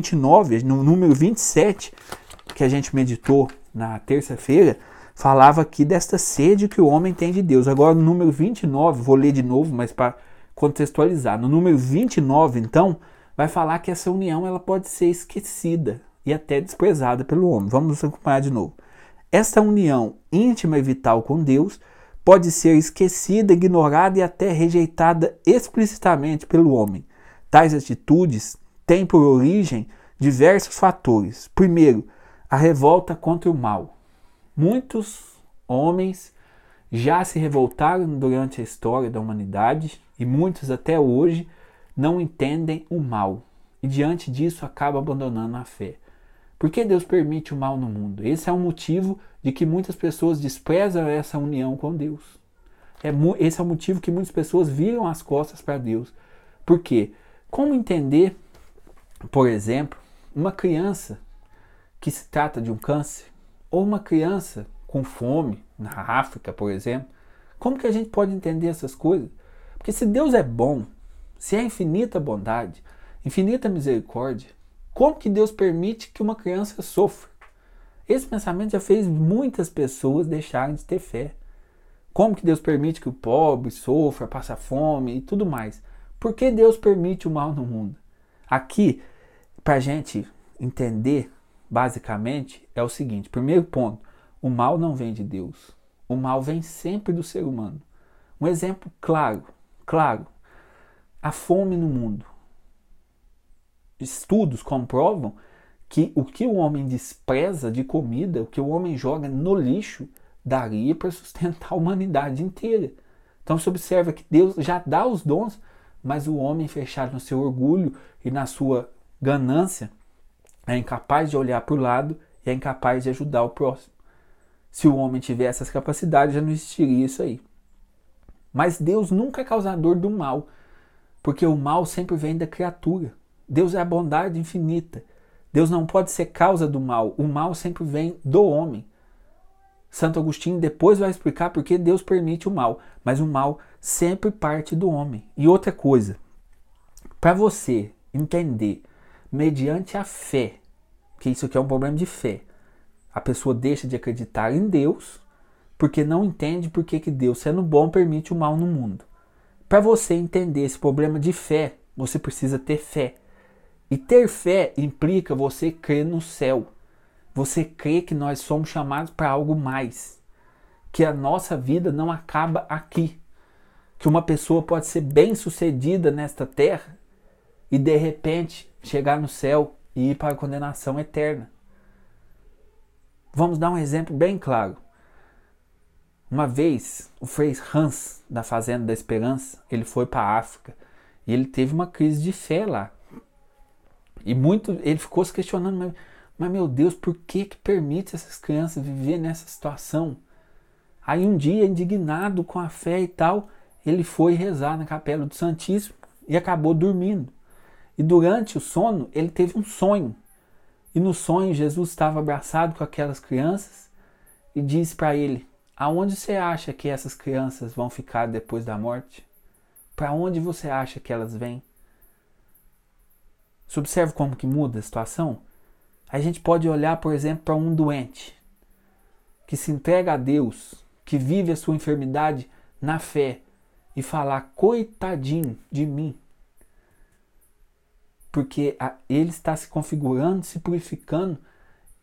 29, no número 27, que a gente meditou na terça-feira, falava aqui desta sede que o homem tem de Deus. Agora, no número 29, vou ler de novo, mas para contextualizar. No número 29, então, vai falar que essa união ela pode ser esquecida e até desprezada pelo homem. Vamos acompanhar de novo. Esta união íntima e vital com Deus pode ser esquecida, ignorada e até rejeitada explicitamente pelo homem. Tais atitudes têm por origem diversos fatores. Primeiro, a revolta contra o mal. Muitos homens já se revoltaram durante a história da humanidade e muitos até hoje não entendem o mal e diante disso acabam abandonando a fé. Por que Deus permite o mal no mundo? Esse é um motivo de que muitas pessoas desprezam essa união com Deus. É, esse é o motivo que muitas pessoas viram as costas para Deus. Por quê? Como entender, por exemplo, uma criança que se trata de um câncer ou uma criança com fome na África, por exemplo? Como que a gente pode entender essas coisas? Porque se Deus é bom, se é infinita bondade, infinita misericórdia, como que Deus permite que uma criança sofra? Esse pensamento já fez muitas pessoas deixarem de ter fé. Como que Deus permite que o pobre sofra, passe fome e tudo mais? Por que Deus permite o mal no mundo? Aqui, para a gente entender, basicamente, é o seguinte: primeiro ponto, o mal não vem de Deus. O mal vem sempre do ser humano. Um exemplo claro, claro, a fome no mundo estudos comprovam que o que o homem despreza de comida, o que o homem joga no lixo, daria para sustentar a humanidade inteira. Então se observa que Deus já dá os dons, mas o homem fechado no seu orgulho e na sua ganância é incapaz de olhar para o lado e é incapaz de ajudar o próximo. Se o homem tivesse essas capacidades, já não existiria isso aí. Mas Deus nunca é causador do mal, porque o mal sempre vem da criatura. Deus é a bondade infinita. Deus não pode ser causa do mal. O mal sempre vem do homem. Santo Agostinho depois vai explicar por que Deus permite o mal, mas o mal sempre parte do homem. E outra coisa, para você entender, mediante a fé, que isso aqui é um problema de fé, a pessoa deixa de acreditar em Deus porque não entende por que, Deus, sendo bom, permite o mal no mundo. Para você entender esse problema de fé, você precisa ter fé. E ter fé implica você crer no céu. Você crê que nós somos chamados para algo mais. Que a nossa vida não acaba aqui. Que uma pessoa pode ser bem sucedida nesta terra e de repente chegar no céu e ir para a condenação eterna. Vamos dar um exemplo bem claro. Uma vez, o Frei Hans, da Fazenda da Esperança, ele foi para a África e ele teve uma crise de fé lá. E muito ele ficou se questionando, mas, meu Deus, por que que permite essas crianças viver nessa situação? Aí um dia, indignado com a fé e tal, ele foi rezar na capela do Santíssimo e acabou dormindo. E durante o sono, ele teve um sonho. E no sonho, Jesus estava abraçado com aquelas crianças e disse para ele: Aonde você acha que essas crianças vão ficar depois da morte? Para onde você acha que elas vêm? Você observa como que muda a situação? A gente pode olhar, por exemplo, para um doente que se entrega a Deus, que vive a sua enfermidade na fé e falar: coitadinho de mim. Porque ele está se configurando, se purificando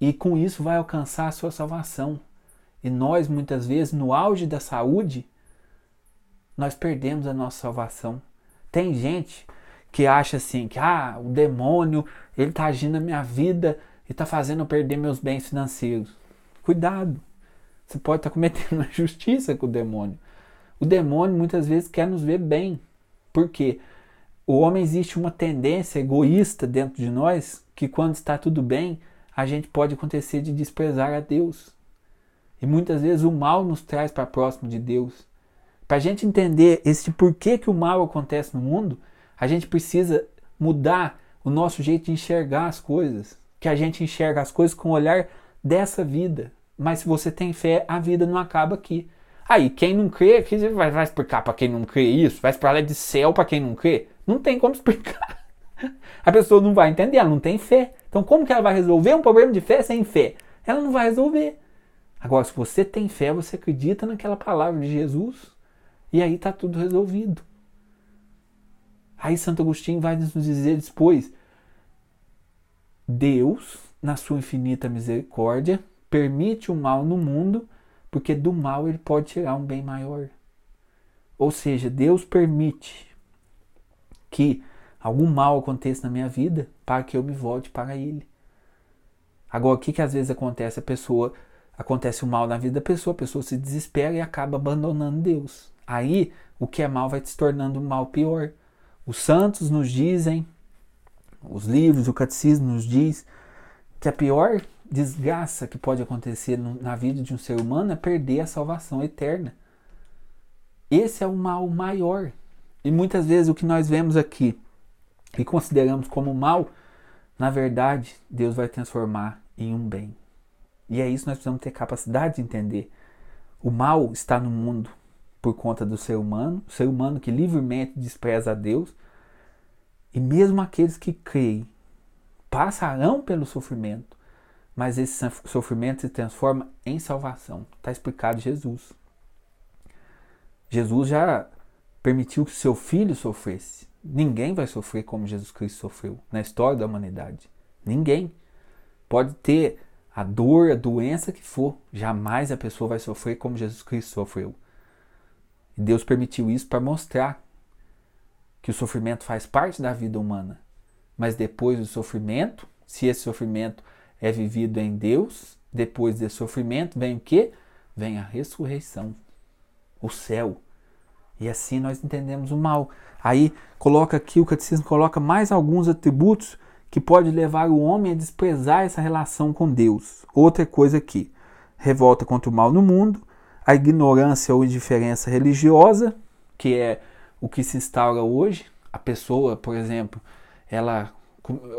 e com isso vai alcançar a sua salvação. E nós, muitas vezes, no auge da saúde, nós perdemos a nossa salvação. Tem gente que acha assim que ah, o demônio ele está agindo na minha vida e está fazendo eu perder meus bens financeiros. Cuidado, você pode estar tá cometendo uma injustiça com o demônio. O demônio muitas vezes quer nos ver bem, porque o homem existe uma tendência egoísta dentro de nós que quando está tudo bem a gente pode acontecer de desprezar a Deus. E muitas vezes o mal nos traz para próximo de Deus. Para a gente entender esse porquê que o mal acontece no mundo, a gente precisa mudar o nosso jeito de enxergar as coisas. Que a gente enxerga as coisas com o olhar dessa vida. Mas se você tem fé, a vida não acaba aqui. Aí, quem não crê, que vai, explicar para quem não crê isso? Vai lá de céu para quem não crê? Não tem como explicar. A pessoa não vai entender, ela não tem fé. Então, como que ela vai resolver um problema de fé sem fé? Ela não vai resolver. Agora, se você tem fé, você acredita naquela palavra de Jesus, e aí está tudo resolvido. Aí Santo Agostinho vai nos dizer depois: Deus, na sua infinita misericórdia, permite o mal no mundo, porque do mal ele pode tirar um bem maior. Ou seja, Deus permite que algum mal aconteça na minha vida para que eu me volte para Ele. Agora, o que, que às vezes acontece? A pessoa acontece o mal na vida da pessoa, a pessoa se desespera e acaba abandonando Deus. Aí, o que é mal vai se tornando um mal pior. Os santos nos dizem, os livros, o catecismo nos diz que a pior desgraça que pode acontecer na vida de um ser humano é perder a salvação eterna. Esse é o mal maior. E muitas vezes o que nós vemos aqui e consideramos como mal, na verdade, Deus vai transformar em um bem. E é isso que nós precisamos ter capacidade de entender. O mal está no mundo por conta do ser humano, o ser humano que livremente despreza a Deus, e mesmo aqueles que creem passarão pelo sofrimento, mas esse sofrimento se transforma em salvação. Está explicado Jesus. Jesus já permitiu que seu filho sofresse. Ninguém vai sofrer como Jesus Cristo sofreu na história da humanidade. Ninguém. Pode ter a dor, a doença que for, jamais a pessoa vai sofrer como Jesus Cristo sofreu. Deus permitiu isso para mostrar que o sofrimento faz parte da vida humana. Mas depois do sofrimento, se esse sofrimento é vivido em Deus, depois desse sofrimento vem o que? Vem a ressurreição, o céu. E assim nós entendemos o mal. Aí coloca aqui, o catecismo coloca mais alguns atributos que pode levar o homem a desprezar essa relação com Deus. Outra coisa aqui, revolta contra o mal no mundo, a ignorância ou indiferença religiosa, que é o que se instaura hoje. A pessoa, por exemplo, ela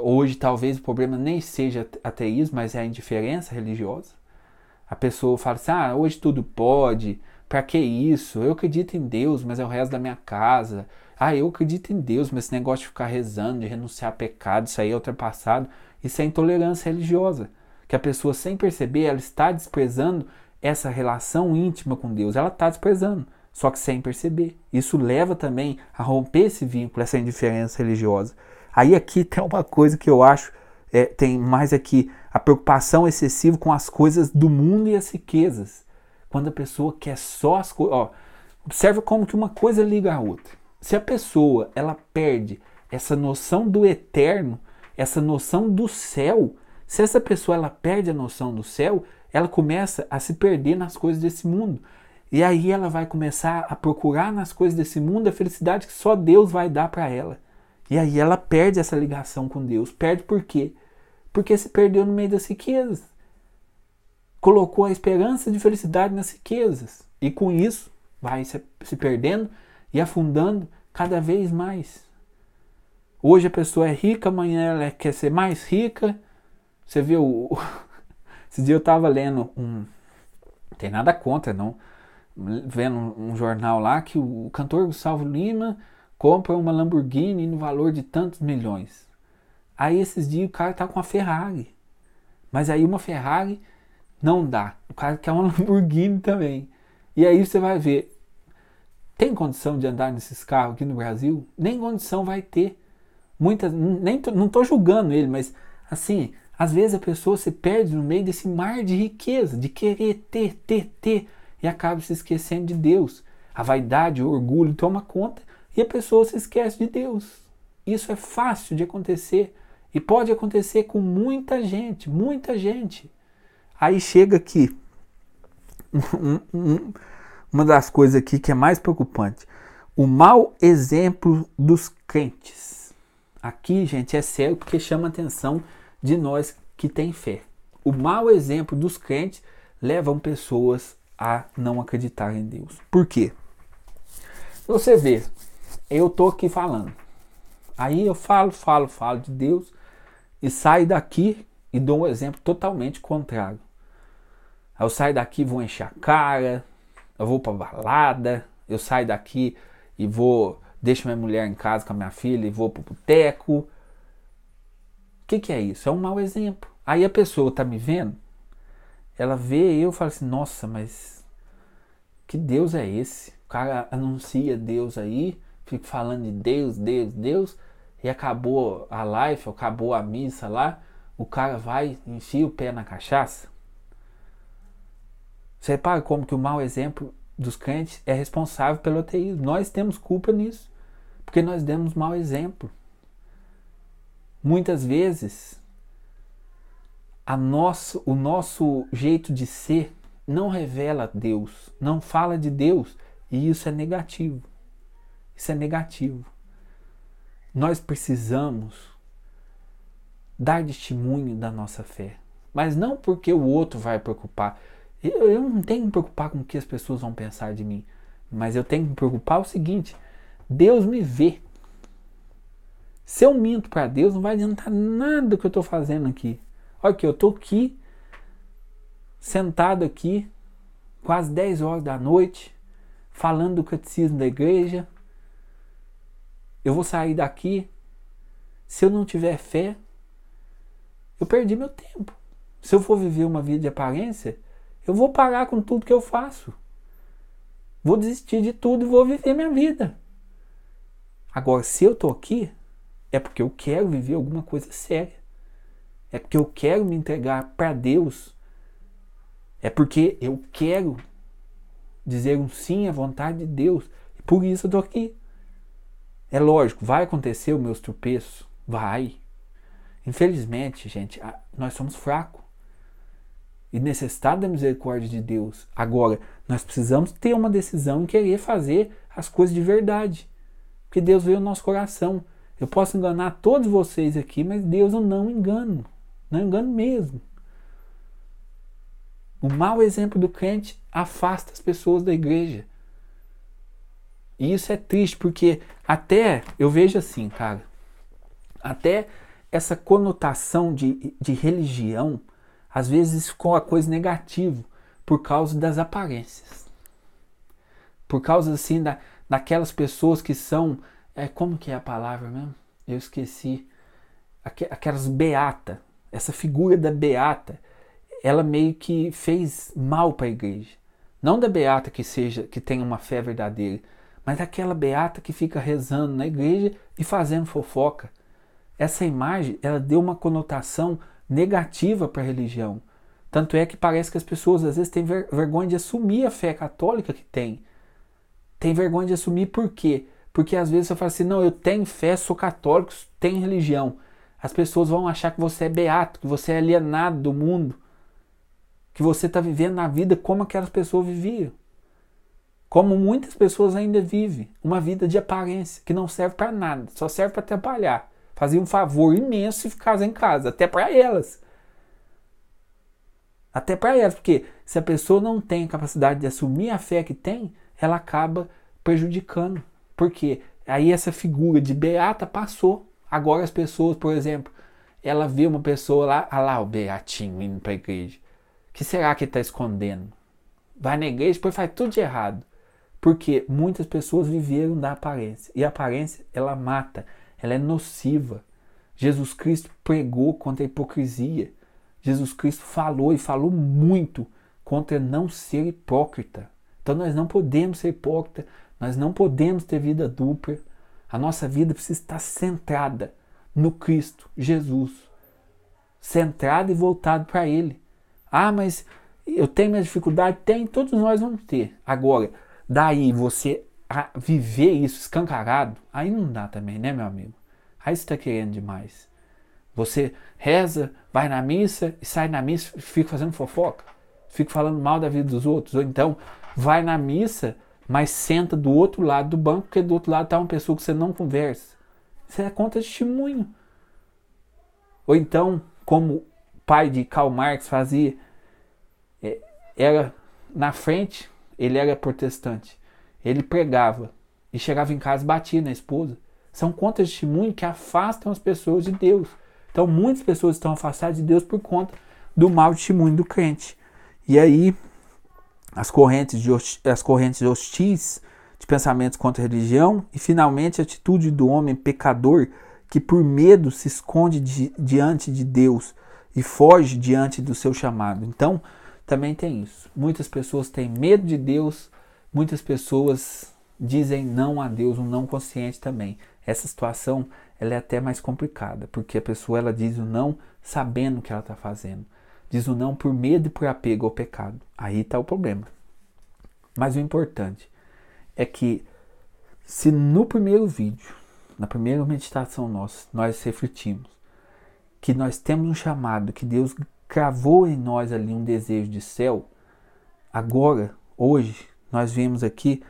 hoje talvez o problema nem seja ateísmo, mas é a indiferença religiosa. A pessoa fala assim: "Ah, hoje tudo pode, para que isso? Eu acredito em Deus, mas é o resto da minha casa. Ah, eu acredito em Deus, mas esse negócio de ficar rezando, de renunciar a pecado, isso aí é ultrapassado. Isso é intolerância religiosa. Que a pessoa, sem perceber, ela está desprezando essa relação íntima com Deus. Ela está desprezando, só que sem perceber. Isso leva também a romper esse vínculo, essa indiferença religiosa. Aí aqui tem uma coisa que eu acho, é, tem mais aqui, a preocupação excessiva com as coisas do mundo e as riquezas. Quando a pessoa quer só as coisas. Observa como que uma coisa liga a outra. Se a pessoa ela perde essa noção do eterno, essa noção do céu, se essa pessoa ela perde a noção do céu, ela começa a se perder nas coisas desse mundo. E aí ela vai começar a procurar nas coisas desse mundo a felicidade que só Deus vai dar para ela. E aí ela perde essa ligação com Deus. Perde por quê? Porque se perdeu no meio das riquezas colocou a esperança de felicidade nas riquezas e com isso vai se, perdendo e afundando cada vez mais. Hoje a pessoa é rica, amanhã ela quer ser mais rica. Você viu? Esse dia eu estava lendo um. Não tem nada contra, não. Vendo um jornal lá que o cantor Gustavo Lima compra uma Lamborghini no valor de tantos milhões. Aí esses dias o cara tá com uma Ferrari. Mas aí uma Ferrari não dá. O cara quer uma Lamborghini também. E aí você vai ver. Tem condição de andar nesses carros aqui no Brasil? Nem condição vai ter. Muitas, nem tô, não estou julgando ele, mas assim, às vezes a pessoa se perde no meio desse mar de riqueza, de querer ter, ter, ter, e acaba se esquecendo de Deus. A vaidade, o orgulho toma conta e a pessoa se esquece de Deus. Isso é fácil de acontecer e pode acontecer com muita gente, muita gente. Aí chega aqui um, um, uma das coisas aqui que é mais preocupante. O mau exemplo dos crentes. Aqui, gente, é sério porque chama a atenção de nós que tem fé. O mau exemplo dos crentes levam pessoas a não acreditar em Deus. Por quê? Você vê, eu tô aqui falando. Aí eu falo, falo, falo de Deus e saio daqui e dou um exemplo totalmente contrário. Eu saio daqui vou encher a cara, eu vou pra balada, eu saio daqui e vou, deixo minha mulher em casa com a minha filha e vou pro boteco. O que, que é isso? É um mau exemplo. Aí a pessoa tá me vendo, ela vê eu e fala assim, nossa, mas que Deus é esse? O cara anuncia Deus aí, fica falando de Deus, Deus, Deus, e acabou a live, acabou a missa lá, o cara vai, enfia o pé na cachaça. Você repara como que o mau exemplo dos crentes é responsável pelo ateísmo. Nós temos culpa nisso, porque nós demos mau exemplo. Muitas vezes, a nosso, o nosso jeito de ser não revela Deus, não fala de Deus, e isso é negativo. Isso é negativo. Nós precisamos dar testemunho da nossa fé, mas não porque o outro vai preocupar. Eu, eu não tenho que me preocupar com o que as pessoas vão pensar de mim, mas eu tenho que me preocupar o seguinte: Deus me vê. Se eu minto para Deus, não vai adiantar nada que eu estou fazendo aqui. Aqui, eu estou aqui, sentado aqui, quase 10 horas da noite, falando do catecismo da igreja. Eu vou sair daqui. Se eu não tiver fé, eu perdi meu tempo. Se eu for viver uma vida de aparência, eu vou parar com tudo que eu faço. Vou desistir de tudo e vou viver minha vida. Agora, se eu estou aqui, é porque eu quero viver alguma coisa séria. É porque eu quero me entregar para Deus. É porque eu quero dizer um sim à vontade de Deus. E por isso eu estou aqui. É lógico, vai acontecer os meus tropeços? Vai. Infelizmente, gente, nós somos fracos e necessitado da misericórdia de Deus. Agora, nós precisamos ter uma decisão em querer fazer as coisas de verdade. Porque Deus veio no nosso coração. Eu posso enganar todos vocês aqui, mas Deus eu não engano. Não engano mesmo. O mau exemplo do crente afasta as pessoas da igreja. E isso é triste, porque até, eu vejo assim, cara, até essa conotação de, de religião às vezes ficou a coisa negativa por causa das aparências. Por causa assim da, daquelas pessoas que são, é, como que é a palavra mesmo? Eu esqueci. Aquelas beata, essa figura da beata, ela meio que fez mal para a igreja. Não da beata que seja que tenha uma fé verdadeira, mas daquela beata que fica rezando na igreja e fazendo fofoca. Essa imagem, ela deu uma conotação negativa para a religião. Tanto é que parece que as pessoas às vezes têm ver vergonha de assumir a fé católica que tem. Tem vergonha de assumir por quê? Porque às vezes você fala assim: não, eu tenho fé, sou católico, tenho religião. As pessoas vão achar que você é beato, que você é alienado do mundo, que você está vivendo na vida como aquelas pessoas viviam. Como muitas pessoas ainda vivem, uma vida de aparência, que não serve para nada, só serve para atrapalhar fazia um favor imenso se ficasse em casa, até para elas. Até para elas, porque se a pessoa não tem a capacidade de assumir a fé que tem, ela acaba prejudicando. Porque aí essa figura de beata passou. Agora as pessoas, por exemplo, ela vê uma pessoa lá, ah lá o beatinho indo para a igreja. O que será que ele está escondendo? Vai na igreja, depois faz tudo de errado. Porque muitas pessoas viveram da aparência. E a aparência, ela mata ela é nociva. Jesus Cristo pregou contra a hipocrisia. Jesus Cristo falou e falou muito contra não ser hipócrita. Então nós não podemos ser hipócrita, nós não podemos ter vida dupla. A nossa vida precisa estar centrada no Cristo, Jesus. Centrada e voltada para Ele. Ah, mas eu tenho minha dificuldade? Tem, todos nós vamos ter. Agora, daí você viver isso escancarado, aí não dá também, né, meu amigo? Aí você está querendo demais. Você reza, vai na missa e sai na missa e fica fazendo fofoca, fica falando mal da vida dos outros. Ou então vai na missa, mas senta do outro lado do banco, porque do outro lado está uma pessoa que você não conversa. Isso é conta de testemunho. Ou então, como o pai de Karl Marx fazia, é, era na frente, ele era protestante ele pregava e chegava em casa e batia na esposa. São contas de testemunho que afastam as pessoas de Deus. Então, muitas pessoas estão afastadas de Deus por conta do mau testemunho do crente. E aí, as correntes, de as correntes hostis de pensamentos contra a religião e, finalmente, a atitude do homem pecador que por medo se esconde di diante de Deus e foge diante do seu chamado. Então, também tem isso. Muitas pessoas têm medo de Deus, muitas pessoas dizem não a Deus, um não consciente também. Essa situação ela é até mais complicada, porque a pessoa ela diz o não sabendo o que ela está fazendo. Diz o não por medo e por apego ao pecado. Aí está o problema. Mas o importante é que se no primeiro vídeo, na primeira meditação nossa, nós refletimos que nós temos um chamado, que Deus cravou em nós ali um desejo de céu, agora, hoje, nós vemos aqui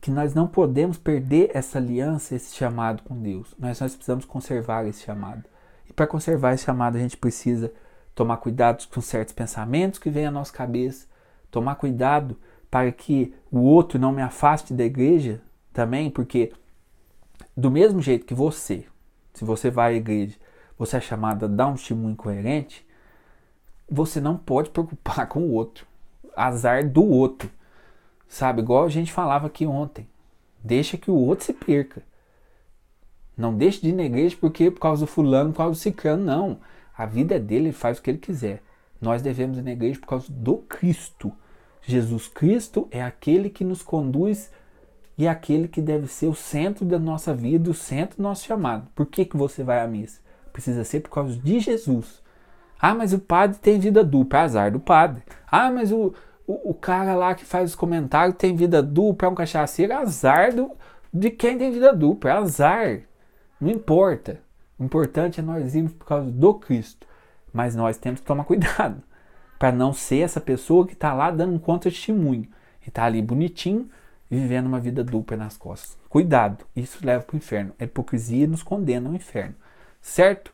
que nós não podemos perder essa aliança, esse chamado com Deus. Nós, nós precisamos conservar esse chamado. E para conservar esse chamado, a gente precisa tomar cuidado com certos pensamentos que vêm à nossa cabeça, tomar cuidado para que o outro não me afaste da igreja também, porque do mesmo jeito que você, se você vai à igreja, você é chamado a dar um testemunho coerente, você não pode preocupar com o outro. Azar do outro. Sabe, igual a gente falava aqui ontem. Deixa que o outro se perca. Não deixe de ir na igreja porque por causa do fulano, por causa do ciclano, não. A vida é dele, ele faz o que ele quiser. Nós devemos ir na igreja por causa do Cristo. Jesus Cristo é aquele que nos conduz e é aquele que deve ser o centro da nossa vida, o centro do nosso chamado. Por que, que você vai à missa? Precisa ser por causa de Jesus. Ah, mas o padre tem vida dupla, azar do padre. Ah, mas o, o, o, cara lá que faz os comentários tem vida dupla, é um cachaceiro, azar do, de quem tem vida dupla, é azar. Não importa. O importante é nós irmos por causa do Cristo. Mas nós temos que tomar cuidado para não ser essa pessoa que está lá dando um contra-testemunho. E está ali bonitinho, vivendo uma vida dupla nas costas. Cuidado, isso leva para o inferno. A hipocrisia nos condena ao inferno. Certo?